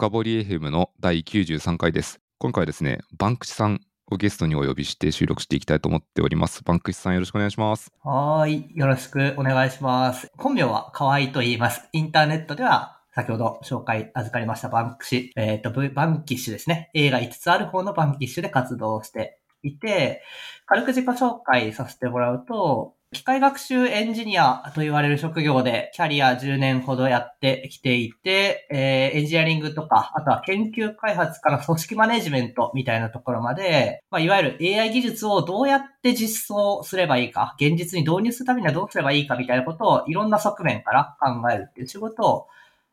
深堀 FM の第93回です。今回はですね、バンクシさんをゲストにお呼びして収録していきたいと思っております。バンクシさんよろしくお願いします。はい。よろしくお願いします。本名は河合と言います。インターネットでは先ほど紹介預かりましたバンクシ、えっ、と、バンキッシュですね。映画5つある方のバンキッシュで活動していて、軽く自己紹介させてもらうと、機械学習エンジニアと言われる職業でキャリア10年ほどやってきていて、えーエンジニアリングとか、あとは研究開発から組織マネジメントみたいなところまで、まあ、いわゆる AI 技術をどうやって実装すればいいか、現実に導入するためにはどうすればいいかみたいなことをいろんな側面から考えるっていう仕事を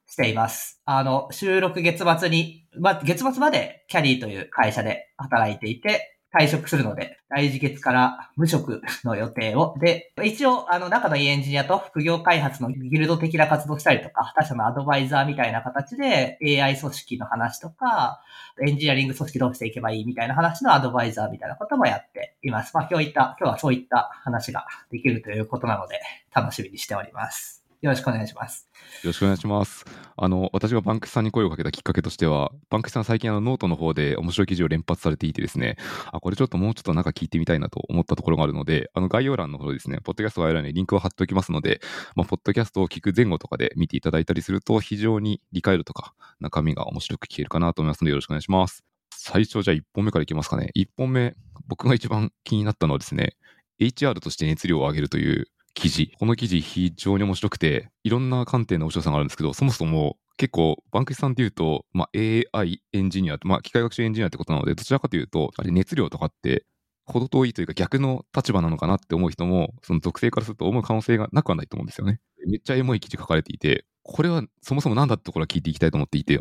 しています。あの、収録月末に、ま、月末までキャリーという会社で働いていて、退職するので、来次月から無職の予定を。で、一応、あの、中のいいエンジニアと副業開発のギルド的な活動したりとか、他社のアドバイザーみたいな形で AI 組織の話とか、エンジニアリング組織どうしていけばいいみたいな話のアドバイザーみたいなこともやっています。まあ、今日いった、今日はそういった話ができるということなので、楽しみにしております。よろしくお願いします。よろしくお願いします。あの、私がバンクシさんに声をかけたきっかけとしては、バンクシさん最近あのノートの方で面白い記事を連発されていてですね、あ、これちょっともうちょっとなんか聞いてみたいなと思ったところがあるので、あの概要欄の方ですね、ポッドキャスト概要欄にリンクを貼っておきますので、まあ、ポッドキャストを聞く前後とかで見ていただいたりすると、非常に理解度とか中身が面白く聞けるかなと思いますので、よろしくお願いします。最初じゃあ1本目からいきますかね。1本目、僕が一番気になったのはですね、HR として熱量を上げるという記事。この記事非常に面白くて、いろんな観点の面白さがあるんですけど、そもそも結構バンクシさんで言うと、まあ、AI エンジニア、まあ、機械学習エンジニアってことなので、どちらかというと、あれ熱量とかって、程遠いというか逆の立場なのかなって思う人も、その属性からすると思う可能性がなくはないと思うんですよね。めっちゃエモい記事書かれていて、これはそもそも何だってところは聞いていきたいと思っていて、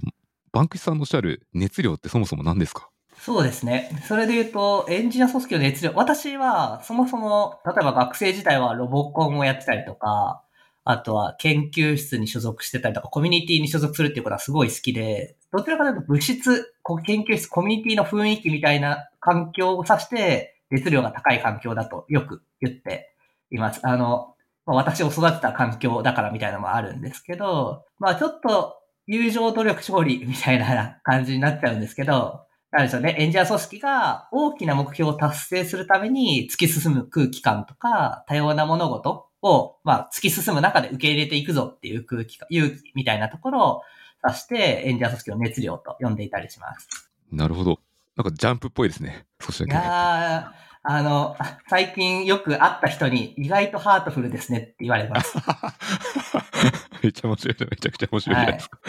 バンクシさんのおっしゃる熱量ってそもそも何ですか？そうですね。それで言うと、エンジニア組織の熱量。私は、そもそも、例えば学生時代はロボコンをやってたりとか、あとは研究室に所属してたりとか、コミュニティに所属するっていうことはすごい好きで、どちらかというと物質、研究室、コミュニティの雰囲気みたいな環境を指して、熱量が高い環境だとよく言っています。あの、まあ私を育てた環境だからみたいなのもあるんですけど、まあちょっと友情努力勝利みたいな感じになっちゃうんですけど、なんでしょうね、エンジニア組織が大きな目標を達成するために突き進む空気感とか、多様な物事を、まあ、突き進む中で受け入れていくぞっていう空気感、勇気みたいなところを指して、エンジニア組織の熱量と呼んでいたりします。なるほど。なんかジャンプっぽいですね。少しだいけ。やー、あの、最近よく会った人に意外とハートフルですねって言われます。めっちゃ面白い。めちゃくちゃ面白いじゃないですか。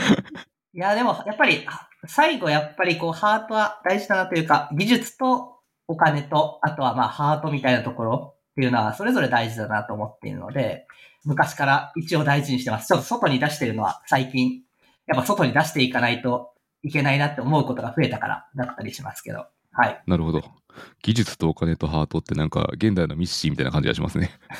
いや、でも、やっぱり、最後、やっぱり、こう、ハートは大事だなというか、技術とお金と、あとは、まあ、ハートみたいなところっていうのは、それぞれ大事だなと思っているので、昔から一応大事にしてます。ちょっと外に出してるのは、最近、やっぱ外に出していかないといけないなって思うことが増えたからだったりしますけど。はい。なるほど。技術とお金とハートってなんか現代のミッシーみたいな感じがしますね。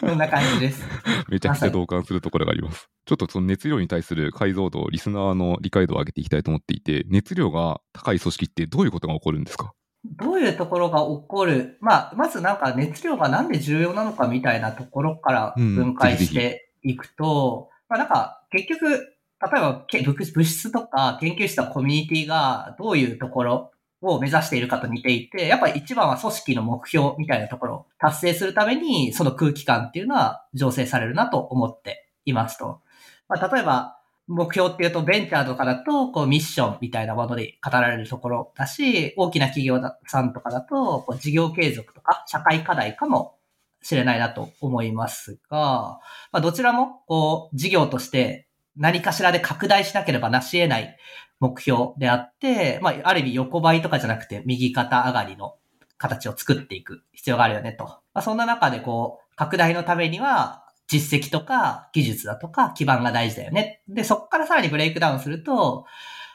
そんな感じです。めちゃくちゃ同感するところがあります。ちょっとその熱量に対する解像度、リスナーの理解度を上げていきたいと思っていて、熱量が高い組織ってどういうことが起こるんですか？どういうところが起こる？まあ、まずなんか熱量がなんで重要なのかみたいなところから分解していくと、まあなんか結局、例えばけ物物質とか研究室とかコミュニティがどういうところを目指しているかと似ていて、やっぱり一番は組織の目標みたいなところを達成するために、その空気感っていうのは醸成されるなと思っていますと。まあ、例えば、目標っていうと、ベンチャーとかだと、こう、ミッションみたいなもので語られるところだし、大きな企業さんとかだと、こう事業継続とか、社会課題かもしれないなと思いますが、まあ、どちらも、こう、事業として何かしらで拡大しなければなし得ない目標であって、まあ、ある意味横ばいとかじゃなくて、右肩上がりの形を作っていく必要があるよねと。まあ、そんな中で、こう、拡大のためには、実績とか技術だとか基盤が大事だよね。で、そこからさらにブレイクダウンすると、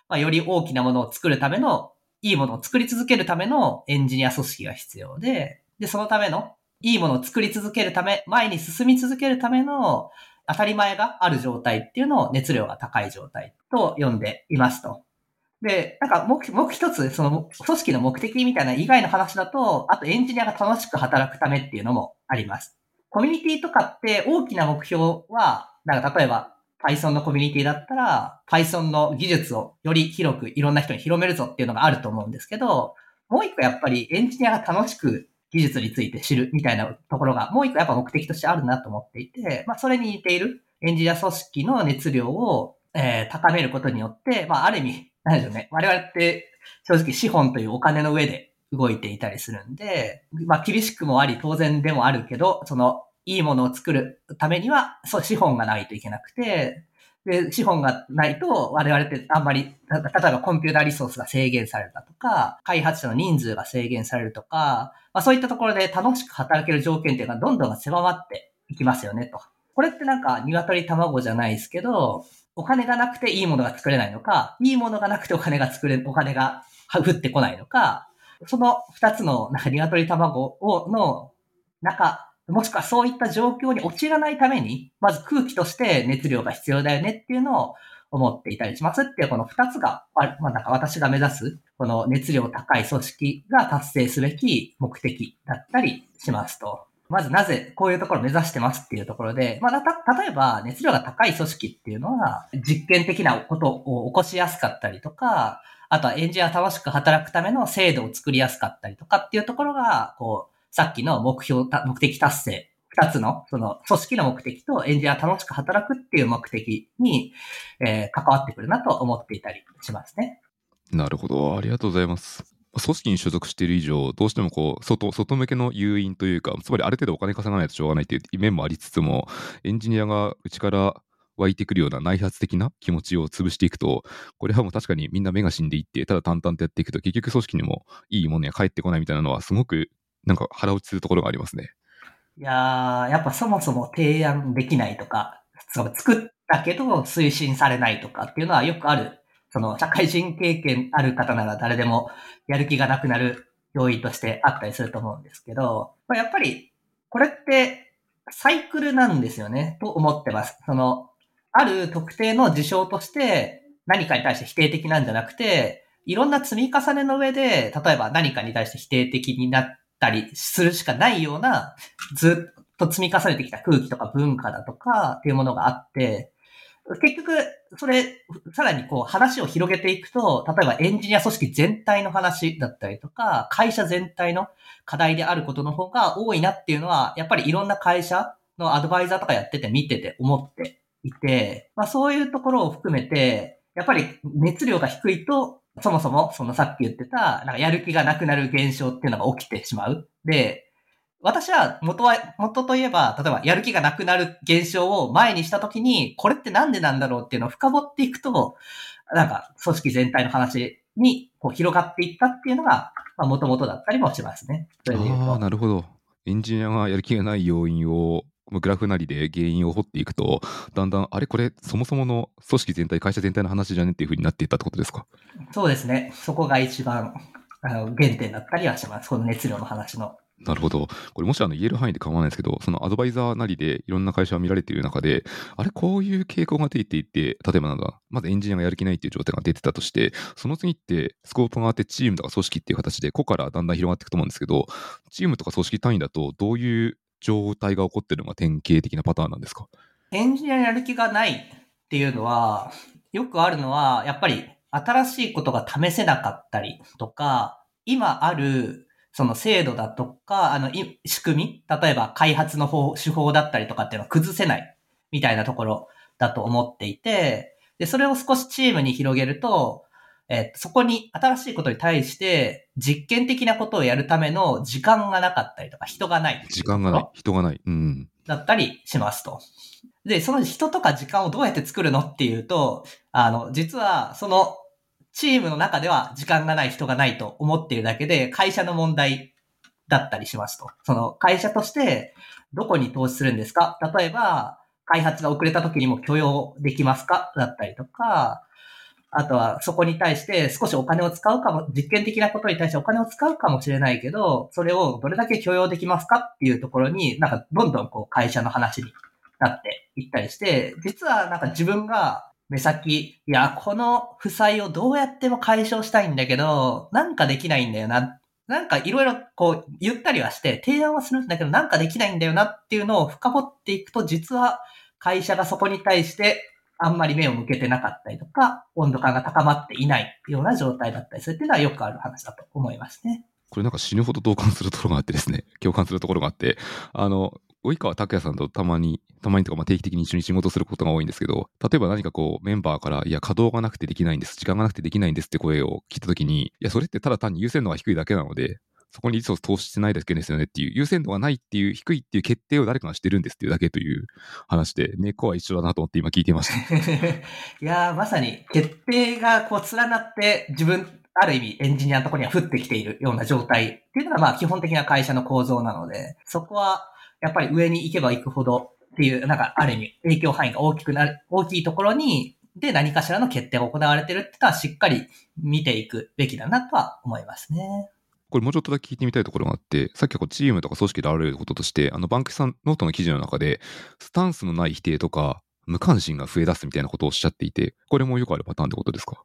まあ、より大きなものを作るための、いいものを作り続けるためのエンジニア組織が必要で、で、そのための、いいものを作り続けるため、前に進み続けるための当たり前がある状態っていうのを熱量が高い状態と呼んでいますと。で、なんか、もう、もう一つ、その、組織の目的みたいな以外の話だと、あとエンジニアが楽しく働くためっていうのもあります。コミュニティとかって大きな目標は、なんか例えば、Python のコミュニティだったら、Python の技術をより広くいろんな人に広めるぞっていうのがあると思うんですけど、もう一個やっぱりエンジニアが楽しく技術について知るみたいなところが、もう一個やっぱ目的としてあるなと思っていて、まあそれに似ているエンジニア組織の熱量を、えー、高めることによって、まあある意味、なんでしょうね。我々って正直資本というお金の上で動いていたりするんで、まあ厳しくもあり当然でもあるけど、そのいいものを作るためには、そう、資本がないといけなくて、で、資本がないと、我々ってあんまり、例えばコンピューターリソースが制限されたとか、開発者の人数が制限されるとか、まあそういったところで楽しく働ける条件っていうのがどんどん狭まっていきますよね、と。これってなんか鶏卵じゃないですけど、お金がなくていいものが作れないのか、いいものがなくてお金が作れ、お金が降ってこないのか、その二つの、なんか鶏卵を、の中もしくはそういった状況に陥らないために、まず空気として熱量が必要だよねっていうのを思っていたりしますっていうこの二つが、まあなんか私が目指す、この熱量高い組織が達成すべき目的だったりしますと。まずなぜこういうところを目指してますっていうところで、まあ、た、例えば熱量が高い組織っていうのは実験的なことを起こしやすかったりとか、あとはエンジニア楽しく働くための制度を作りやすかったりとかっていうところが、こう、さっきの目標、目的達成、二つの、その、組織の目的とエンジニア楽しく働くっていう目的に、えー、関わってくるなと思っていたりしますね。なるほど。ありがとうございます。組織に所属している以上、どうしてもこう、外、外向けの誘引というか、つまりある程度お金稼がないとしょうがないという面もありつつも、エンジニアが内から湧いてくるような内発的な気持ちを潰していくと、これはもう確かにみんな目が死んでいって、ただ淡々とやっていくと、結局組織にもいいものには返ってこないみたいなのは、すごくなんか腹落ちするところがありますね。いや、やっぱそもそも提案できないとか、その作ったけど推進されないとかっていうのはよくある。その社会人経験ある方なら誰でもやる気がなくなる要因としてあったりすると思うんですけど、まあやっぱりこれってサイクルなんですよね、と思ってます。その、ある特定の事象として何かに対して否定的なんじゃなくて、いろんな積み重ねの上で、例えば何かに対して否定的になってたりするしかないような、ずっと積み重ねてきた空気とか文化だとかっていうものがあって、結局、それ、さらにこう話を広げていくと、例えばエンジニア組織全体の話だったりとか、会社全体の課題であることの方が多いなっていうのは、やっぱりいろんな会社のアドバイザーとかやってて見てて思っていて、まあそういうところを含めて、やっぱり熱量が低いとそもそも、そのさっき言ってた、なんかやる気がなくなる現象っていうのが起きてしまう。で、私は元は、元といえば、例えばやる気がなくなる現象を前にしたときに、これってなんでなんだろうっていうのを深掘っていくと、なんか組織全体の話にこう広がっていったっていうのが、まあ、元々だったりもしますね。ああ、なるほど。エンジニアがやる気がない要因をグラフなりで原因を掘っていくと、だんだん、あれ？これ、そもそもの組織全体、会社全体の話じゃね？っていうふうになっていったってことですか？そうですね。そこが一番、あの、原点だったりはします。この熱量の話の。なるほど。これもしあの言える範囲で構わないですけど、そのアドバイザーなりでいろんな会社を見られている中で、あれ、こういう傾向が出ていて、例えばなんだ、まずエンジニアがやる気ないっていう状態が出てたとして、その次ってスコープがあってチームとか組織っていう形で、個からだんだん広がっていくと思うんですけど、チームとか組織単位だとどういう状態が起こってるのが典型的なパターンなんですか？エンジニアにやる気がないっていうのは、よくあるのは、やっぱり新しいことが試せなかったりとか、今あるその制度だとか、あの、仕組み例えば開発の方、手法だったりとかっていうのを崩せないみたいなところだと思っていて、で、それを少しチームに広げると、えっと、そこに新しいことに対して実験的なことをやるための時間がなかったりとか、人がない。時間がない。人がない。うん。だったりしますと。で、その人とか時間をどうやって作るのっていうと、あの、実はそのチームの中では時間がない人がないと思っているだけで、会社の問題だったりしますと。その会社としてどこに投資するんですか？例えば、開発が遅れた時にも許容できますか？だったりとか、あとはそこに対して少しお金を使うかも、実験的なことに対してお金を使うかもしれないけど、それをどれだけ許容できますかっていうところに、なんかどんどんこう会社の話になっていったりして、実はなんか自分が目先、いや、この負債をどうやっても解消したいんだけど、なんかできないんだよな。なんかいろいろこう言ったりはして提案はするんだけど、なんかできないんだよなっていうのを深掘っていくと、実は会社がそこに対してあんまり目を向けてなかったりとか、温度感が高まっていないような状態だったりする。っていうのはよくある話だと思いますね。これなんか死ぬほど同感するところがあってですね、共感するところがあって、あの、及川拓也さんとたまに、たまにとかまあ定期的に一緒に仕事することが多いんですけど、例えば何かこうメンバーから、いや、稼働がなくてできないんです、時間がなくてできないんですって声を聞いたときに、いや、それってただ単に優先度が低いだけなので、そこにリソース投資してないだけですよねっていう、優先度がないっていう、低いっていう決定を誰かがしてるんですっていうだけという話で、根っこは一緒だなと思って今聞いてました。いやー、まさに決定がこう連なって自分、ある意味エンジニアのところには降ってきているような状態っていうのがまあ基本的な会社の構造なので、そこはやっぱり上に行けば行くほどっていう、なんかある意味影響範囲が大きくなる、大きいところに、で何かしらの決定が行われてるってのはしっかり見ていくべきだなとは思いますね。これもうちょっとだけ聞いてみたいところがあって、さっきはチームとか組織であられることとして、あのバンクシさんノートの記事の中で、スタンスのない否定とか、無関心が増え出すみたいなことをおっしゃっていて、これもよくあるパターンってことですか？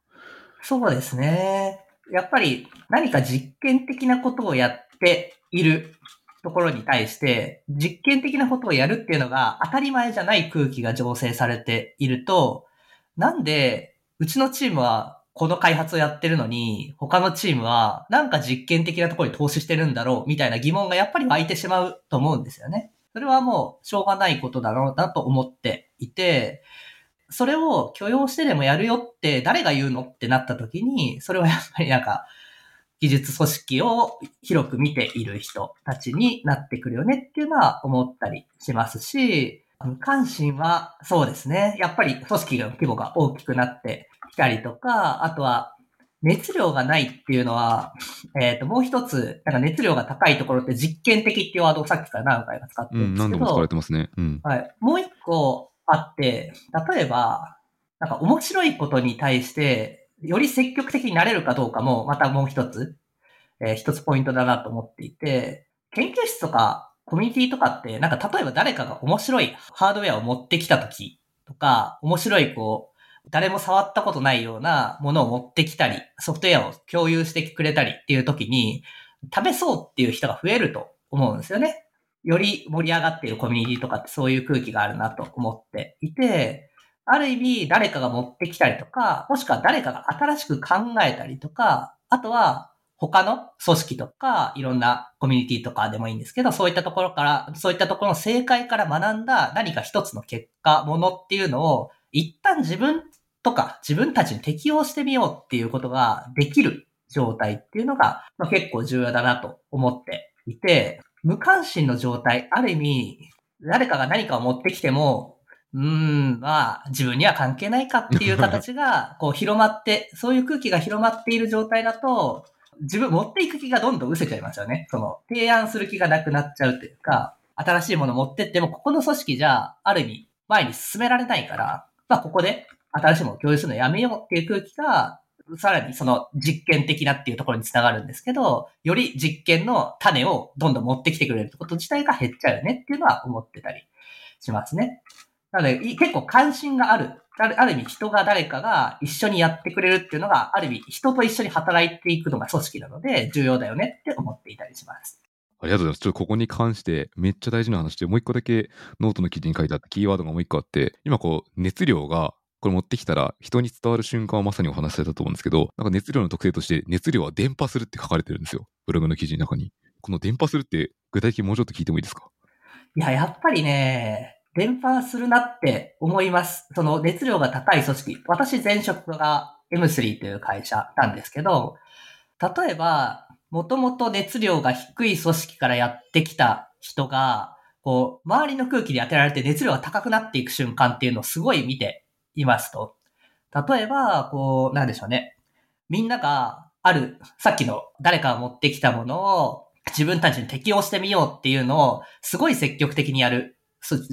そうですね。やっぱり何か実験的なことをやっているところに対して、実験的なことをやるっていうのが当たり前じゃない空気が醸成されていると、なんで、うちのチームはこの開発をやってるのに、他のチームはなんか実験的なところに投資してるんだろうみたいな疑問がやっぱり湧いてしまうと思うんですよね。それはもうしょうがないことだろうなと思っていて、それを許容してでもやるよって誰が言うのってなった時に、それはやっぱりなんか技術組織を広く見ている人たちになってくるよねっていうのは思ったりしますし、無関心はそうですね。やっぱり組織の規模が大きくなってきたりとか、あとは熱量がないっていうのは、えっ、ー、と、もう一つ、なんか熱量が高いところって実験的っていうワードをさっきから何回か使ってるんですけど、うん、何度も使われてますね。うん、はい。もう一個あって、例えば、なんか面白いことに対して、より積極的になれるかどうかも、またもう一つ、えー、一つポイントだなと思っていて、研究室とかコミュニティとかって、なんか例えば誰かが面白いハードウェアを持ってきたときとか、面白いこう、誰も触ったことないようなものを持ってきたり、ソフトウェアを共有してくれたりっていう時に、試そうっていう人が増えると思うんですよね。より盛り上がっているコミュニティとかってそういう空気があるなと思っていて、ある意味誰かが持ってきたりとか、もしくは誰かが新しく考えたりとか、あとは他の組織とか、いろんなコミュニティとかでもいいんですけど、そういったところから、そういったところの正解から学んだ何か一つの結果、ものっていうのを、一旦自分とか自分たちに適応してみようっていうことができる状態っていうのが、まあ、結構重要だなと思っていて、無関心の状態、ある意味、誰かが何かを持ってきても、うーん、まあ、自分には関係ないかっていう形が、こう広まって、そういう空気が広まっている状態だと、自分持っていく気がどんどん失せちゃいますよね。その、提案する気がなくなっちゃうというか、新しいもの持ってっても、ここの組織じゃ、ある意味、前に進められないから、まあ、ここで新しいものを共有するのやめようっていう空気が、さらにその実験的なっていうところにつながるんですけど、より実験の種をどんどん持ってきてくれるってこと自体が減っちゃうよねっていうのは思ってたりしますね。なので、結構関心がある。ある意味人が誰かが一緒にやってくれるっていうのが、ある意味人と一緒に働いていくのが組織なので重要だよねって思っていたりします。ありがとうございます。ちょっとここに関してめっちゃ大事な話で、もう一個だけノートの記事に書いてあったキーワードがもう一個あって、今こう熱量がこれ持ってきたら人に伝わる瞬間をまさにお話しされたと思うんですけど、なんか熱量の特性として熱量は伝播するって書かれてるんですよ。ブログの記事の中に。この伝播するって具体的にもうちょっと聞いてもいいですか？いや、やっぱりね、伝播するなって思います。その熱量が高い組織。私前職が M3 という会社なんですけど、例えば、もともと熱量が低い組織からやってきた人が、こう、周りの空気に当てられて熱量が高くなっていく瞬間っていうのをすごい見ていますと。例えば、こう、なんでしょうね。みんながある、さっきの誰かが持ってきたものを自分たちに適応してみようっていうのをすごい積極的にやる、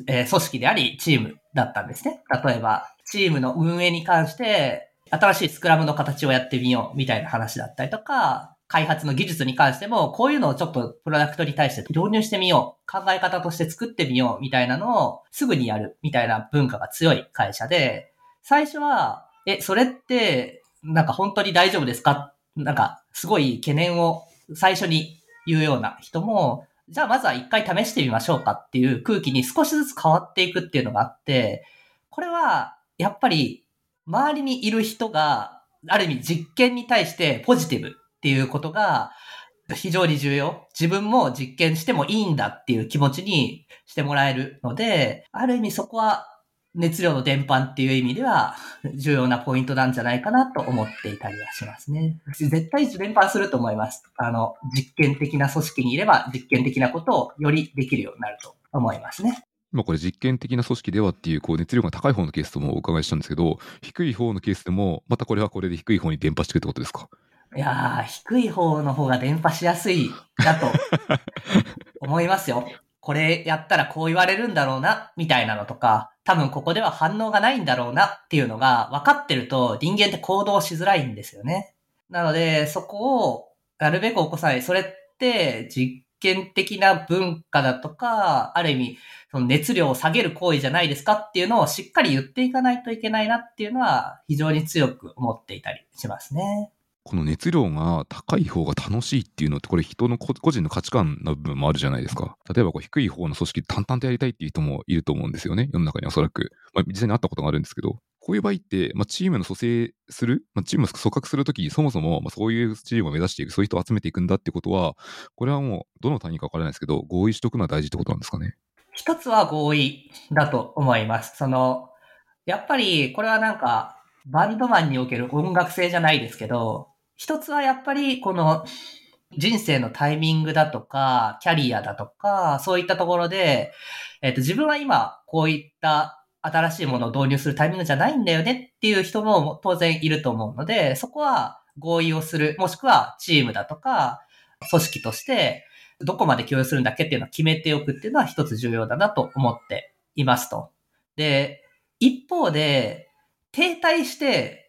えー、組織でありチームだったんですね。例えば、チームの運営に関して新しいスクラムの形をやってみようみたいな話だったりとか、開発の技術に関しても、こういうのをちょっとプロダクトに対して導入してみよう。考え方として作ってみようみたいなのをすぐにやるみたいな文化が強い会社で、最初は、え、それって、なんか本当に大丈夫ですか？なんか、すごい懸念を最初に言うような人も、じゃあまずは一回試してみましょうかっていう空気に少しずつ変わっていくっていうのがあって、これはやっぱり周りにいる人が、ある意味実験に対してポジティブっていうことが非常に重要。自分も実験してもいいんだっていう気持ちにしてもらえるので、ある意味そこは熱量の伝播っていう意味では重要なポイントなんじゃないかなと思っていたりはしますね。絶対伝播すると思います。あの、実験的な組織にいれば実験的なことをよりできるようになると思いますね。今これ実験的な組織ではっていうこう熱量が高い方のケースともお伺いしたんですけど、低い方のケースでも、またこれはこれで低い方に伝播していくってことですか？いやー、低い方の方が伝播しやすいだと 思いますよ。これやったらこう言われるんだろうな、みたいなのとか、多分ここでは反応がないんだろうなっていうのが分かってると人間って行動しづらいんですよね。なので、そこをなるべく起こさない。それって実験的な文化だとか、ある意味、その熱量を下げる行為じゃないですかっていうのをしっかり言っていかないといけないなっていうのは非常に強く思っていたりしますね。この熱量が高い方が楽しいっていうのって、これ人の個人の価値観の部分もあるじゃないですか。例えばこう低い方の組織淡々とやりたいっていう人もいると思うんですよね。世の中におそらく。まあ、実際にあったことがあるんですけど、こういう場合って、まあ、チームの蘇生する、まあ、チームを組閣するときにそもそも、まあ、そういうチームを目指していく、そういう人を集めていくんだってことは、これはもうどの単位かわからないですけど、合意しとくのは大事ってことなんですかね。一つは合意だと思います。その、やっぱりこれはなんか、バンドマンにおける音楽性じゃないですけど、一つはやっぱりこの人生のタイミングだとか、キャリアだとか、そういったところで、えっ、と、自分は今こういった新しいものを導入するタイミングじゃないんだよねっていう人も当然いると思うので、そこは合意をする、もしくはチームだとか、組織として、どこまで共有するんだっけっていうのを決めておくっていうのは一つ重要だなと思っていますと。で、一方で、停滞して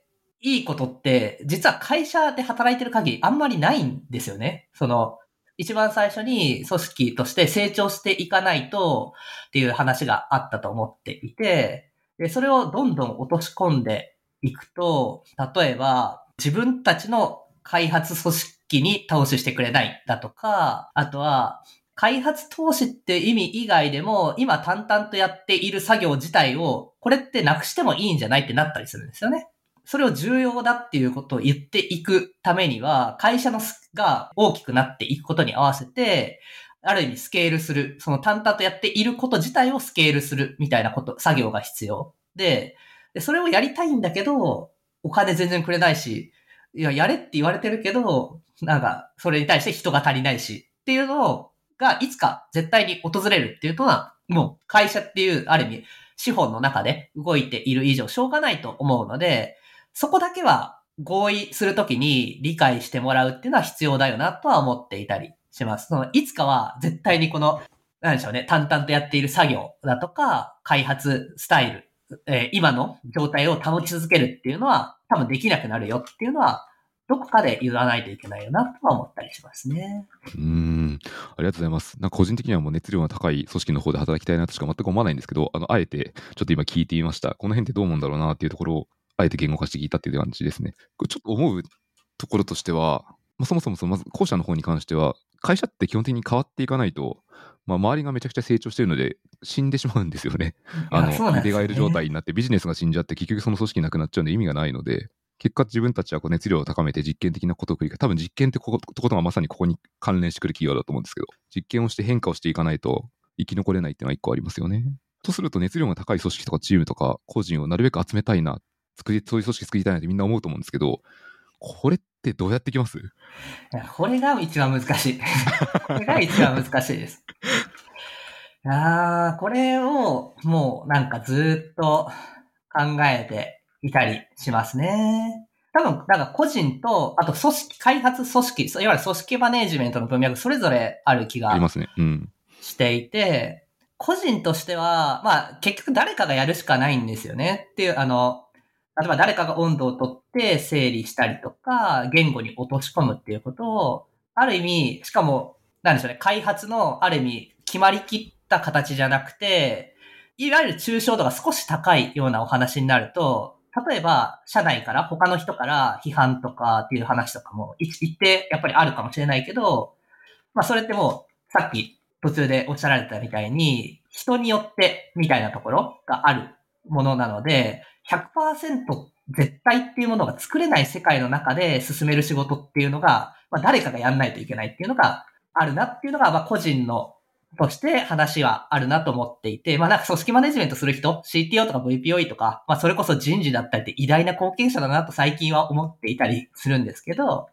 いいことって、実は会社で働いてる限りあんまりないんですよね。その、一番最初に組織として成長していかないとっていう話があったと思っていて、で、それをどんどん落とし込んでいくと、例えば自分たちの開発組織に投資してくれないだとか、あとは開発投資って意味以外でも、今淡々とやっている作業自体を、これってなくしてもいいんじゃないってなったりするんですよね。それを重要だっていうことを言っていくためには、会社のが大きくなっていくことに合わせて、ある意味スケールする、その淡々とやっていること自体をスケールするみたいなこと、作業が必要。で、それをやりたいんだけど、お金全然くれないし、いや、やれって言われてるけど、なんか、それに対して人が足りないし、っていうのが、いつか絶対に訪れるっていうのは、もう会社っていう、ある意味、資本の中で動いている以上、しょうがないと思うので、そこだけは合意するときに理解してもらうっていうのは必要だよなとは思っていたりします。そのいつかは絶対にこの、なんでしょうね、淡々とやっている作業だとか、開発スタイル、えー、今の状態を保ち続けるっていうのは多分できなくなるよっていうのは、どこかで言わないといけないよなとは思ったりしますね。うん、ありがとうございます。なんか個人的にはもう熱量の高い組織の方で働きたいなとしか全く思わないんですけど、あの、あえてちょっと今聞いてみました。この辺ってどう思うんだろうなっていうところをあえて言語化して聞いたっていう感じですね。ちょっと思うところとしては、まあ、そもそもそのまず後者の方に関しては、会社って基本的に変わっていかないと、まあ、周りがめちゃくちゃ成長してるので、死んでしまうんですよね。あの、がえる状態になって、ビジネスが死んじゃって、結局その組織なくなっちゃうんで意味がないので、結果自分たちはこう熱量を高めて実験的なことを繰り返多分実験ってことことがまさにここに関連してくる企業だと思うんですけど、実験をして変化をしていかないと生き残れないっていうのは一個ありますよね。とすると熱量が高い組織とかチームとか個人をなるべく集めたいな作り、そういう組織作りたいなってみんな思うと思うんですけど、これってどうやってきます？これが一番難しい。これが一番難しいです。いやこれをもうなんかずっと考えていたりしますね。多分、なんか個人と、あと組織、開発組織、いわゆる組織マネジメントの文脈それぞれある気がしていて、個人としては、まあ結局誰かがやるしかないんですよねっていう、あの、例えば誰かが温度をとって整理したりとか、言語に落とし込むっていうことを、ある意味、しかも、なんでしょうね、開発のある意味、決まりきった形じゃなくて、いわゆる抽象度が少し高いようなお話になると、例えば、社内から他の人から批判とかっていう話とかも一定やっぱりあるかもしれないけど、まあそれってもう、さっき途中でおっしゃられたみたいに、人によってみたいなところがあるものなので、100%絶対っていうものが作れない世界の中で進める仕事っていうのが、まあ、誰かがやんないといけないっていうのがあるなっていうのが、まあ、個人のとして話はあるなと思っていて、まあなんか組織マネジメントする人、CTO とか VPOE とか、まあそれこそ人事だったりって偉大な貢献者だなと最近は思っていたりするんですけど、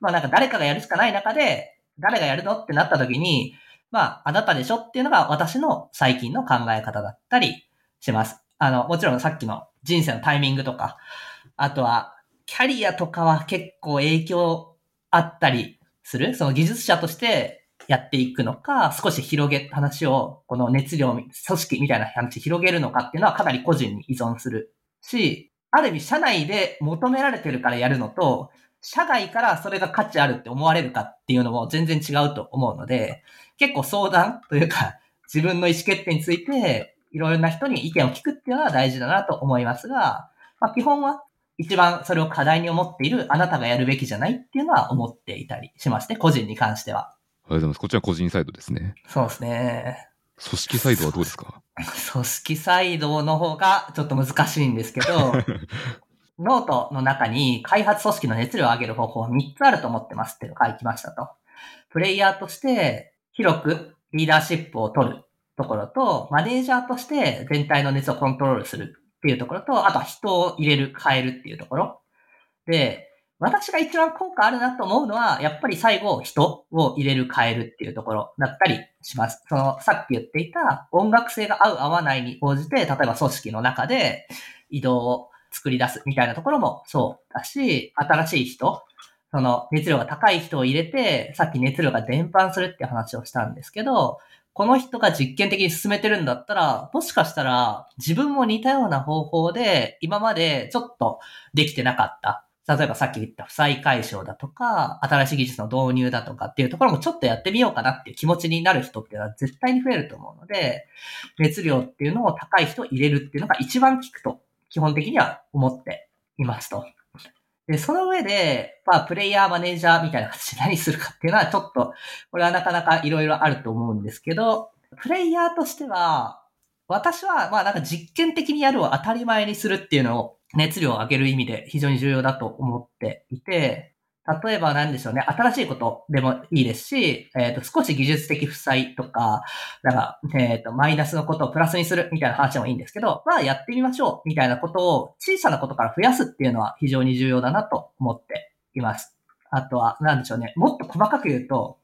まあなんか誰かがやるしかない中で、誰がやるのってなった時に、まああなたでしょっていうのが私の最近の考え方だったりします。あの、もちろんさっきの人生のタイミングとか、あとはキャリアとかは結構影響あったりする？その技術者としてやっていくのか、少し広げ、話を、この熱量、組織みたいな話広げるのかっていうのはかなり個人に依存するし、ある意味社内で求められてるからやるのと、社外からそれが価値あるって思われるかっていうのも全然違うと思うので、結構相談というか、自分の意思決定について、いろいろな人に意見を聞くっていうのは大事だなと思いますが、まあ、基本は一番それを課題に思っているあなたがやるべきじゃないっていうのは思っていたりしますね、個人に関しては。ありがとうございます。こちら個人サイドですね。そうですね。組織サイドはどうですか？組織サイドの方がちょっと難しいんですけど、ノートの中に開発組織の熱量を上げる方法は3つあると思ってますっていう書きましたと。プレイヤーとして広くリーダーシップを取るところと、マネージャーとして全体の熱をコントロールするっていうところと、あとは人を入れる、変えるっていうところ。で、私が一番効果あるなと思うのは、やっぱり最後、人を入れる、変えるっていうところだったりします。その、さっき言っていた音楽性が合う、合わないに応じて、例えば組織の中で移動を作り出すみたいなところもそうだし、新しい人、その熱量が高い人を入れて、さっき熱量が伝播するって話をしたんですけど、この人が実験的に進めてるんだったら、もしかしたら自分も似たような方法で今までちょっとできてなかった例えばさっき言った負債解消だとか、新しい技術の導入だとかっていうところもちょっとやってみようかなっていう気持ちになる人っていうのは絶対に増えると思うので、熱量っていうのを高い人入れるっていうのが一番効くと、基本的には思っていますと。で、その上で、まあ、プレイヤーマネージャーみたいな形で何するかっていうのはちょっと、これはなかなかいろいろあると思うんですけど、プレイヤーとしては、私は、まあなんか実験的にやるを当たり前にするっていうのを熱量を上げる意味で非常に重要だと思っていて、例えば何でしょうね、新しいことでもいいですし、えっ、ー、と、少し技術的負債とか、なんか、えっ、ー、と、マイナスのことをプラスにするみたいな話もいいんですけど、まあ、やってみましょうみたいなことを小さなことから増やすっていうのは非常に重要だなと思っています。あとは、何でしょうね、もっと細かく言うと、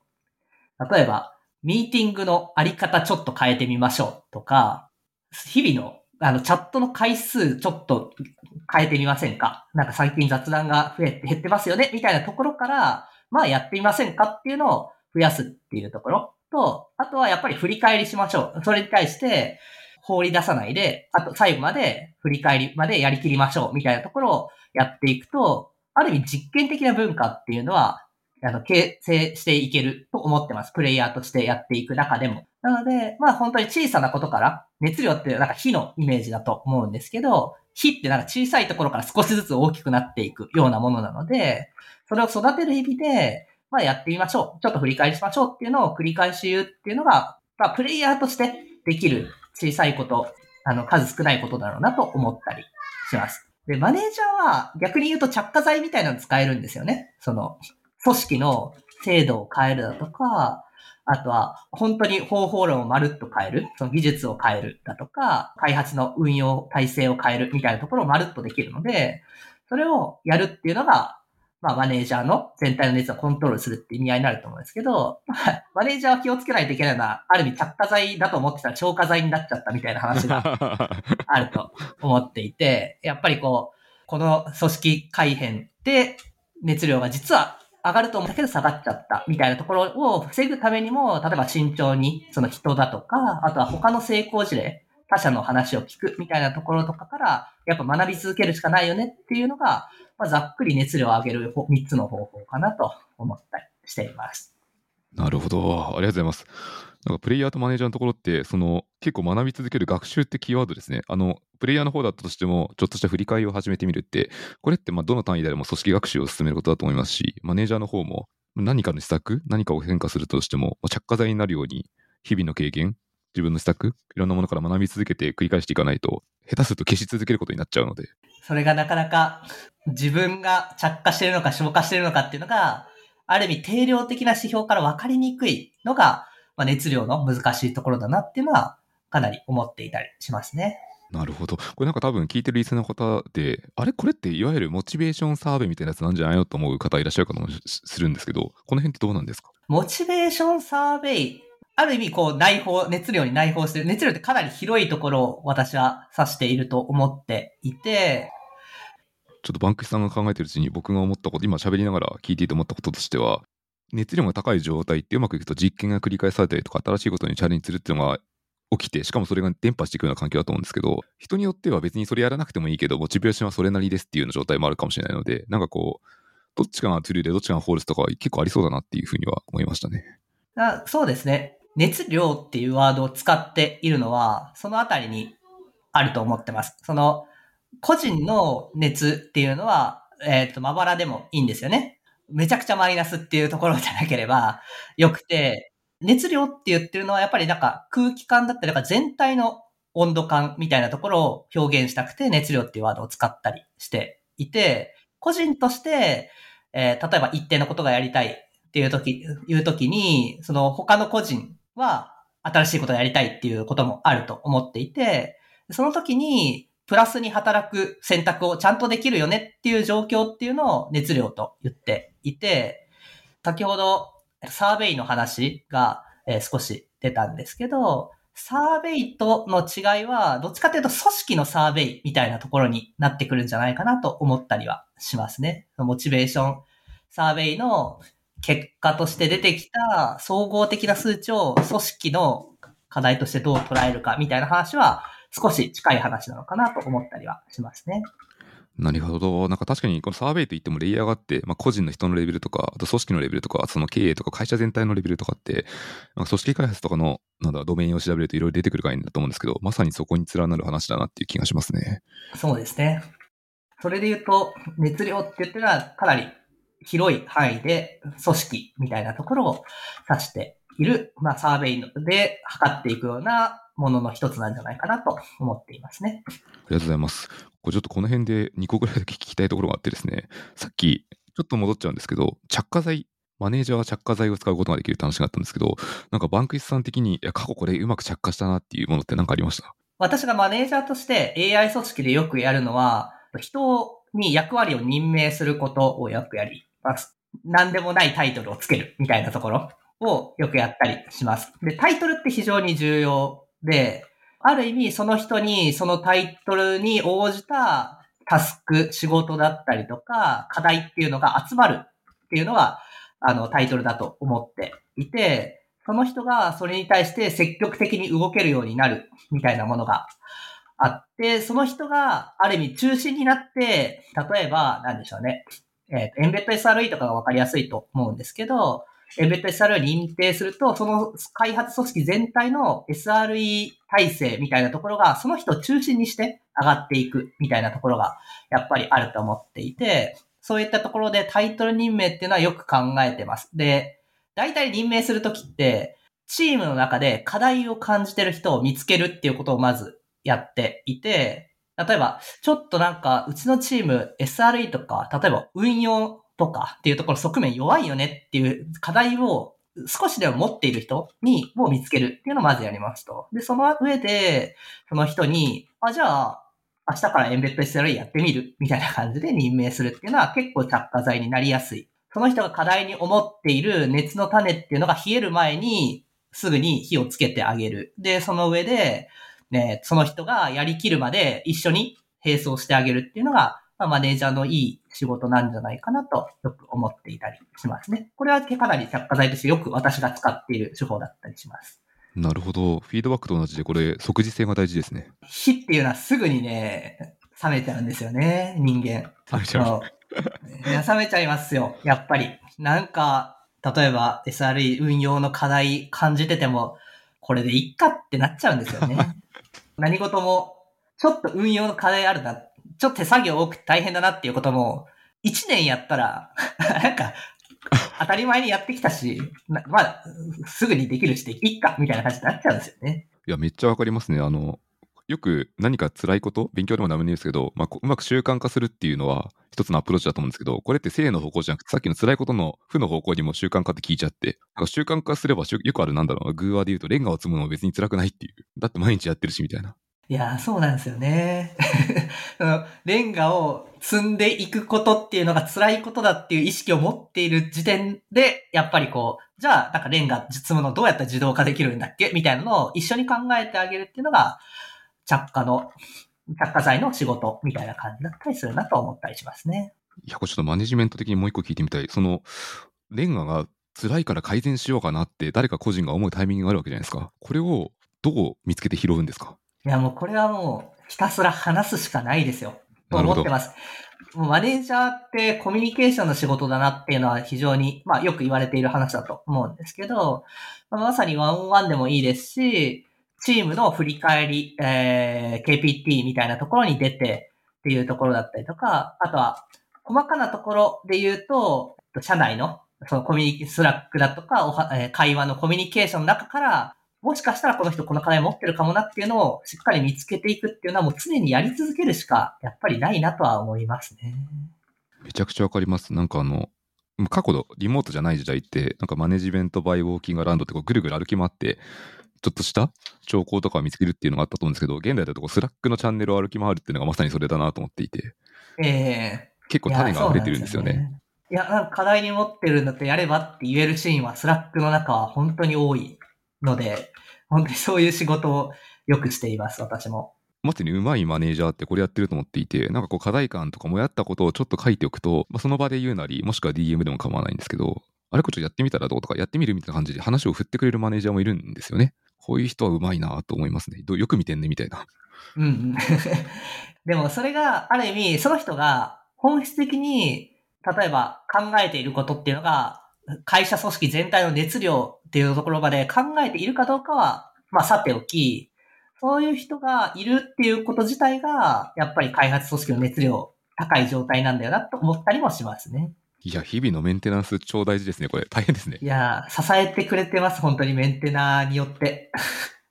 例えば、ミーティングのあり方ちょっと変えてみましょうとか、日々のあの、チャットの回数ちょっと変えてみませんか？なんか最近雑談が増えて減ってますよね？みたいなところから、まあやってみませんかっていうのを増やすっていうところと、あとはやっぱり振り返りしましょう。それに対して放り出さないで、あと最後まで振り返りまでやりきりましょうみたいなところをやっていくと、ある意味実験的な文化っていうのはあの、形成していけると思ってます。プレイヤーとしてやっていく中でも。なので、まあ本当に小さなことから、熱量ってなんか火のイメージだと思うんですけど、火ってなんか小さいところから少しずつ大きくなっていくようなものなので、それを育てる意味で、まあやってみましょう。ちょっと振り返りしましょうっていうのを繰り返し言うっていうのが、まあプレイヤーとしてできる小さいこと、あの数少ないことだろうなと思ったりします。で、マネージャーは逆に言うと着火剤みたいなの使えるんですよね。その、組織の制度を変えるだとか、あとは本当に方法論をまるっと変える、その技術を変えるだとか、開発の運用体制を変えるみたいなところをまるっとできるので、それをやるっていうのが、まあマネージャーの全体の熱をコントロールするって意味合いになると思うんですけど、マネージャーは気をつけないといけないのは、ある意味着火剤だと思ってたら超火剤になっちゃったみたいな話が あると思っていて、やっぱりこう、この組織改変で熱量が実は上がると思ったけど下がっちゃったみたいなところを防ぐためにも、例えば慎重にその人だとか、あとは他の成功事例、他者の話を聞くみたいなところとかから、やっぱ学び続けるしかないよねっていうのが、まあ、ざっくり熱量を上げる3つの方法かなと思ったりしています。なるほど。ありがとうございます。なんかプレイヤーとマネージャーのところって、その結構学び続ける学習ってキーワードですね。あの、プレイヤーの方だったとしても、ちょっとした振り返りを始めてみるって、これってまどの単位であれも組織学習を進めることだと思いますし、マネージャーの方も何かの施策、何かを変化するとしても、着火剤になるように、日々の経験、自分の施策、いろんなものから学び続けて繰り返していかないと、下手すると消し続けることになっちゃうので。それがなかなか自分が着火してるのか消化してるのかっていうのが、ある意味定量的な指標から分かりにくいのが、まあ、熱量の難しいところだなっていうのは、かなり思っていたりしますね。なるほど。これなんか多分聞いてるリスナーの方で、あれ？これっていわゆるモチベーションサーベイみたいなやつなんじゃないのと思う方いらっしゃるかもするんですけど、この辺ってどうなんですか？モチベーションサーベイ、ある意味こう内包、熱量に内包してる。熱量ってかなり広いところを私は指していると思っていて、ちょっとバンクスさんが考えてるうちに僕が思ったこと、今喋りながら聞いていて思ったこととしては、熱量が高い状態ってうまくいくと実験が繰り返されたりとか、新しいことにチャレンジするっていうのが起きて、しかもそれが伝播していくような環境だと思うんですけど、人によっては別にそれやらなくてもいいけど、モチベーションはそれなりですっていうような状態もあるかもしれないので、なんかこう、どっちかがトゥルーでどっちかがフォールスとか結構ありそうだなっていうふうには思いましたね。あそうですね。熱量っていうワードを使っているのは、そのあたりにあると思ってます。その、個人の熱っていうのは、えっ、ー、と、まばらでもいいんですよね。めちゃくちゃマイナスっていうところじゃなければよくて、熱量って言ってるのはやっぱりなんか空気感だったり、なんか全体の温度感みたいなところを表現したくて熱量っていうワードを使ったりしていて、個人として、えー、例えば一定のことがやりたいっていう時、いう時に、その他の個人は新しいことをやりたいっていうこともあると思っていて、その時にプラスに働く選択をちゃんとできるよねっていう状況っていうのを熱量と言っていて、先ほどサーベイの話が、え少し出たんですけど、サーベイとの違いは、どっちかというと組織のサーベイみたいなところになってくるんじゃないかなと思ったりはしますね。モチベーションサーベイの結果として出てきた総合的な数値を組織の課題としてどう捉えるかみたいな話は少し近い話なのかなと思ったりはしますね。なるほど。なんか確かにこのサーベイといってもレイヤーがあって、まあ、個人の人のレベルとか、あと組織のレベルとか、その経営とか会社全体のレベルとかって、なんか組織開発とかのなんだドメインを調べるといろいろ出てくる概念だと思うんですけど、まさにそこに連なる話だなっていう気がしますね。そうですね。それで言うと、熱量って言ってるのはかなり広い範囲で組織みたいなところを指している、まあ、サーベイで測っていくようなものの一つなんじゃないかなと思っていますね。ありがとうございます。これちょっとこの辺で2個ぐらいだけ聞きたいところがあってですね、さっきちょっと戻っちゃうんですけど、着火剤、マネージャーは着火剤を使うことができるって話があったんですけど、なんかバンクイスさん的に、いや、過去これうまく着火したなっていうものって何かありました？私がマネージャーとして AI 組織でよくやるのは、人に役割を任命することをよくやります。何でもないタイトルをつけるみたいなところをよくやったりします。で、タイトルって非常に重要で、ある意味その人にそのタイトルに応じたタスク、仕事だったりとか、課題っていうのが集まるっていうのが、あの、タイトルだと思っていて、その人がそれに対して積極的に動けるようになるみたいなものがあって、その人がある意味中心になって、例えば、なんでしょうね。えー、エンベッド SRE とかがわかりやすいと思うんですけど、ベッド SRE を認定すると、その開発組織全体の SRE 体制みたいなところが、その人を中心にして上がっていくみたいなところが、やっぱりあると思っていて、そういったところでタイトル任命っていうのはよく考えてます。で、大体任命するときって、チームの中で課題を感じてる人を見つけるっていうことをまずやっていて、例えば、ちょっとなんか、うちのチーム SRE とか、例えば運用とかっていうところ側面弱いよねっていう課題を少しでも持っている人に、を見つけるっていうのをまずやりますと。で、その上で、その人に、あ、じゃあ、明日からエンベッド SRE やってみるみたいな感じで任命するっていうのは結構着火剤になりやすい。その人が課題に思っている熱の種っていうのが冷える前に、すぐに火をつけてあげる。で、その上で、ね、その人がやりきるまで一緒に並走してあげるっていうのが、まあ、マネージャーのいい仕事なんじゃないかなとよく思っていたりしますね。これはかなり着火剤としてよく私が使っている手法だったりします。なるほど。フィードバックと同じで、これ、即時性が大事ですね。火っていうのはすぐにね、冷めちゃうんですよね、人間。冷めちゃう。冷めちゃいますよ、やっぱり。なんか、例えば SRE 運用の課題感じてても、これでいっかってなっちゃうんですよね。何事も、ちょっと運用の課題あるな、ちょっと手作業多くて大変だなっていうことも、1年やったら、なんか、当たり前にやってきたし、まあ、すぐにできるしでいっか、みたいな感じになっちゃうんですよね。いや、めっちゃわかりますね。あの、よく何か辛いこと、勉強でも何もないですけど、まあ、うまく習慣化するっていうのは一つのアプローチだと思うんですけど、これって正の方向じゃなくて、さっきの辛いことの負の方向にも習慣化って聞いちゃって、か習慣化すればよくあるなんだろうな、グーワーで言うとレンガを積むのも別に辛くないっていう。だって毎日やってるしみたいな。いや、そうなんですよね。レンガを積んでいくことっていうのが辛いことだっていう意識を持っている時点で、やっぱりこう、じゃあ、なんかレンガ積むのどうやったら自動化できるんだっけ？みたいなのを一緒に考えてあげるっていうのが、着火の、着火剤の仕事みたいな感じだったりするなと思ったりしますね。いや、これちょっとマネジメント的にもう一個聞いてみたい。その、レンガが辛いから改善しようかなって誰か個人が思うタイミングがあるわけじゃないですか。これをどう見つけて拾うんですか？いや、もうこれはもうひたすら話すしかないですよ。と思ってます。マネージャーってコミュニケーションの仕事だなっていうのは非常に、まあよく言われている話だと思うんですけど、まあ、まさにワンオンワンでもいいですし、チームの振り返り、えー、KPT みたいなところに出てっていうところだったりとか、あとは、細かなところで言うと、社内の、そのコミュニスラックだとか、おはえー、会話のコミュニケーションの中から、もしかしたらこの人この課題持ってるかもなっていうのをしっかり見つけていくっていうのはもう常にやり続けるしかやっぱりないなとは思いますね。めちゃくちゃわかります。なんかあの、過去のリモートじゃない時代って、なんか management by walking around ってこうぐるぐる歩き回って、ちょっとした兆候とかを見つけるっていうのがあったと思うんですけど、現代だと Slack のチャンネルを歩き回るっていうのがまさにそれだなと思っていて。ええー、結構種が溢れてるんですよね。いや、なんか課題に持ってるんだってやればって言えるシーンは Slack の中は本当に多いので、本当にそういう仕事をよくしています、私も。まさにうまいマネージャーってこれやってると思っていて、なんかこう課題感とかもやったことをちょっと書いておくと、まあ、その場で言うなり、もしくは DM でも構わないんですけど、あれこそやってみたらどうとか、やってみるみたいな感じで話を振ってくれるマネージャーもいるんですよね。こういう人はうまいなと思いますね。よく見てんねみたいな。うんうん。でもそれがある意味、その人が本質的に、例えば考えていることっていうのが、会社組織全体の熱量っていうところまで考えているかどうかは、まあさておき、そういう人がいるっていうこと自体が、やっぱり開発組織の熱量高い状態なんだよなと思ったりもしますね。いや、日々のメンテナンス超大事ですね、これ。大変ですね。いや、支えてくれてます、本当にメンテナーによって。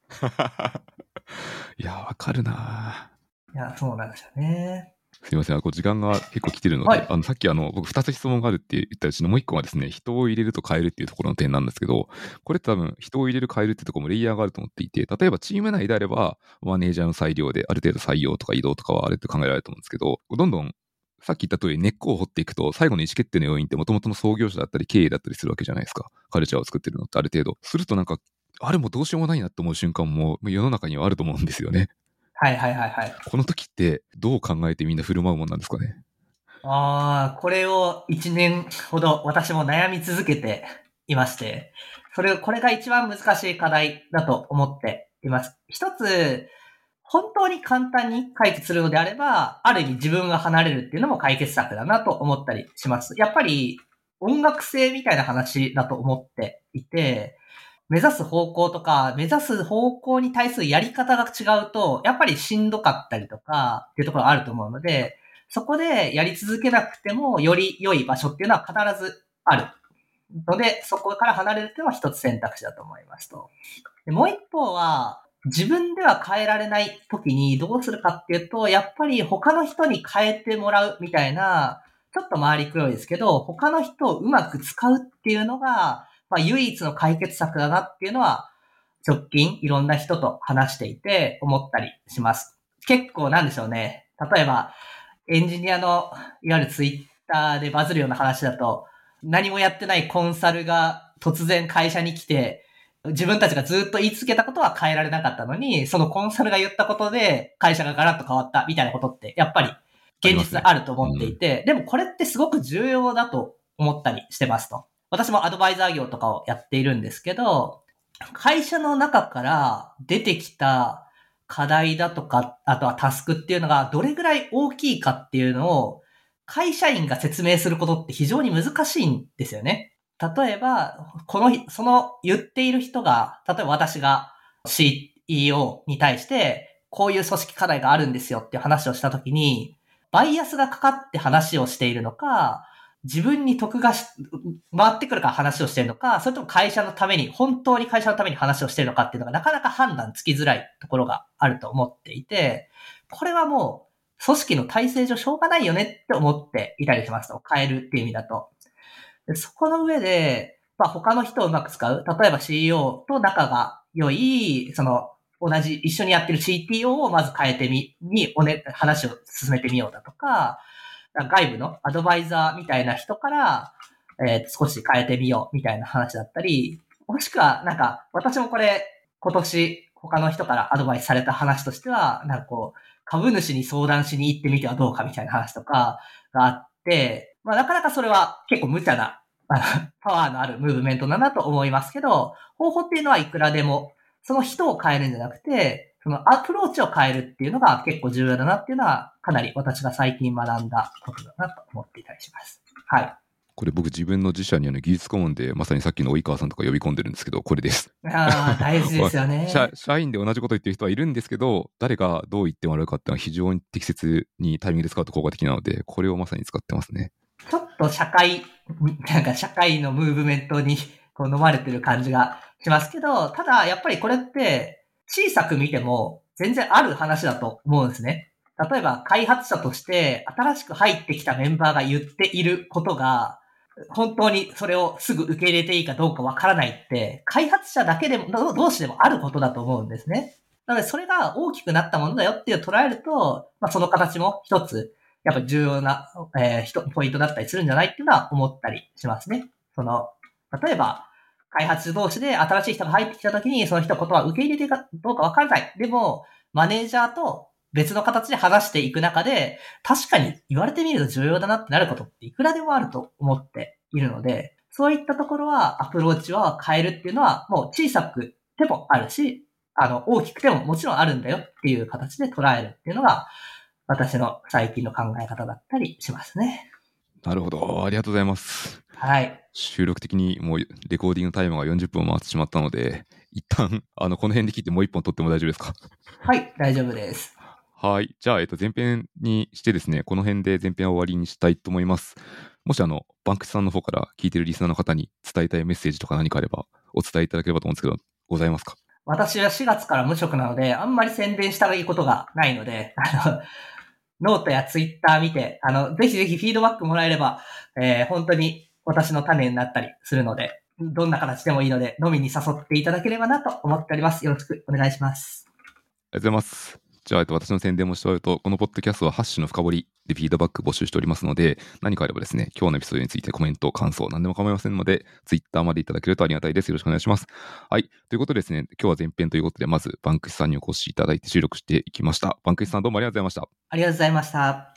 いや、わかるないや、そうなんですよね。すみません、こう時間が結構来てるので、はい、あのさっきあの僕2つ質問があるって言ったうちのもう1個がですね、人を入れると変えるっていうところの点なんですけど、これって多分人を入れる変えるってところもレイヤーがあると思っていて、例えばチーム内であれば、マネージャーの裁量である程度採用とか移動とかはあれって考えられると思うんですけど、どんどんさっき言った通り根っこを掘っていくと、最後の意思決定の要因ってもともとの創業者だったり経営だったりするわけじゃないですか。カルチャーを作ってるのってある程度。するとなんか、あれもどうしようもないなって思う瞬間も世の中にはあると思うんですよね。はいはいはいはい。この時ってどう考えてみんな振る舞うもんなんですかね？ああ、これを1年ほど私も悩み続けていまして、それ、これが一番難しい課題だと思っています。一つ、本当に簡単に解決するのであれば、ある意味自分が離れるっていうのも解決策だなと思ったりします。やっぱり音楽性みたいな話だと思っていて、目指す方向とか、目指す方向に対するやり方が違うと、やっぱりしんどかったりとかっていうところがあると思うので、そこでやり続けなくても、より良い場所っていうのは必ずある。ので、そこから離れるっていうのは一つ選択肢だと思いますと。もう一方は、自分では変えられない時にどうするかっていうと、やっぱり他の人に変えてもらうみたいな、ちょっと回りくどいですけど、他の人をうまく使うっていうのが、まあ唯一の解決策だなっていうのは、直近いろんな人と話していて思ったりします。結構なんでしょうね。例えば、エンジニアの、いわゆるツイッターでバズるような話だと、何もやってないコンサルが突然会社に来て、自分たちがずっと言い続けたことは変えられなかったのに、そのコンサルが言ったことで会社がガラッと変わったみたいなことって、やっぱり現実あると思っていて、でもこれってすごく重要だと思ったりしてますと。私もアドバイザー業とかをやっているんですけど、会社の中から出てきた課題だとか、あとはタスクっていうのがどれぐらい大きいかっていうのを会社員が説明することって非常に難しいんですよね。例えば、この、その言っている人が、例えば私が CEO に対して、こういう組織課題があるんですよっていう話をしたときに、バイアスがかかって話をしているのか、自分に得がし回ってくるから話をしてるのか、それとも会社のために、本当に会社のために話をしてるのかっていうのがなかなか判断つきづらいところがあると思っていて、これはもう組織の体制上しょうがないよねって思っていたりしますと。変えるっていう意味だと。でそこの上で、まあ他の人をうまく使う。例えば CEO と仲が良い、その同じ、一緒にやってる CTO をまず変えてみ、に、おね、話を進めてみようだとか、外部のアドバイザーみたいな人から、えー、少し変えてみようみたいな話だったり、もしくは、なんか、私もこれ、今年、他の人からアドバイスされた話としては、なんかこう、株主に相談しに行ってみてはどうかみたいな話とかがあって、まあなかなかそれは結構無茶な、あのパワーのあるムーブメントだなと思いますけど、方法っていうのはいくらでもその人を変えるんじゃなくて、そのアプローチを変えるっていうのが結構重要だなっていうのは、かなり私が最近学んだことだなと思っていたりします。はい。これ僕自分の自社にあの技術顧問でまさにさっきの及川さんとか呼び込んでるんですけど、これです。ああ、大事ですよね 社。社員で同じこと言ってる人はいるんですけど、誰がどう言ってもらうかっていうのは非常に適切にタイミングで使うと効果的なので、これをまさに使ってますね。ちょっと社会、なんか社会のムーブメントにこう飲まれてる感じがしますけど、ただやっぱりこれって小さく見ても全然ある話だと思うんですね。例えば開発者として新しく入ってきたメンバーが言っていることが、本当にそれをすぐ受け入れていいかどうかわからないって、開発者だけでも、同士でもあることだと思うんですね。なので、それが大きくなったものだよっていう捉えると、まあ、その形も一つ、やっぱ重要な、えー、ポイントだったりするんじゃないっていうのは思ったりしますね。その、例えば、開発同士で新しい人が入ってきたときに、その人のことは受け入れていいかどうかわからない。でも、マネージャーと別の形で話していく中で、確かに言われてみると重要だなってなることっていくらでもあると思っているので、そういったところはアプローチは変えるっていうのはもう小さくてもあるし、あの、大きくてももちろんあるんだよっていう形で捉えるっていうのが、私の最近の考え方だったりしますね。なるほど。ありがとうございます。はい。収録的にもうレコーディングタイムが40分を回ってしまったので、一旦、あの、この辺で切ってもう一本撮っても大丈夫ですか？はい、大丈夫です。はい。じゃあ、えっと、前編にしてですね、この辺で前編を終わりにしたいと思います。もし、あの、バンクシさんの方から聞いてるリスナーの方に伝えたいメッセージとか何かあれば、お伝えいただければと思うんですけど、ございますか？私は4月から無職なので、あんまり宣伝したいことがないので、あの、ノートやツイッター見て、あの、ぜひぜひフィードバックもらえれば、えー、本当に私の種になったりするので、どんな形でもいいので、飲みに誘っていただければなと思っております。よろしくお願いします。ありがとうございます。じゃあ、私の宣伝もしておると、このポッドキャストはハッシュの深掘りでフィードバック募集しておりますので、何かあればですね、今日のエピソードについてコメント、感想、何でも構いませんので、ツイッターまでいただけるとありがたいです。よろしくお願いします。はい。ということでですね、今日は前編ということで、まず、バンクスさんにお越しいただいて収録していきました。バンクスさんどうもありがとうございました。ありがとうございました。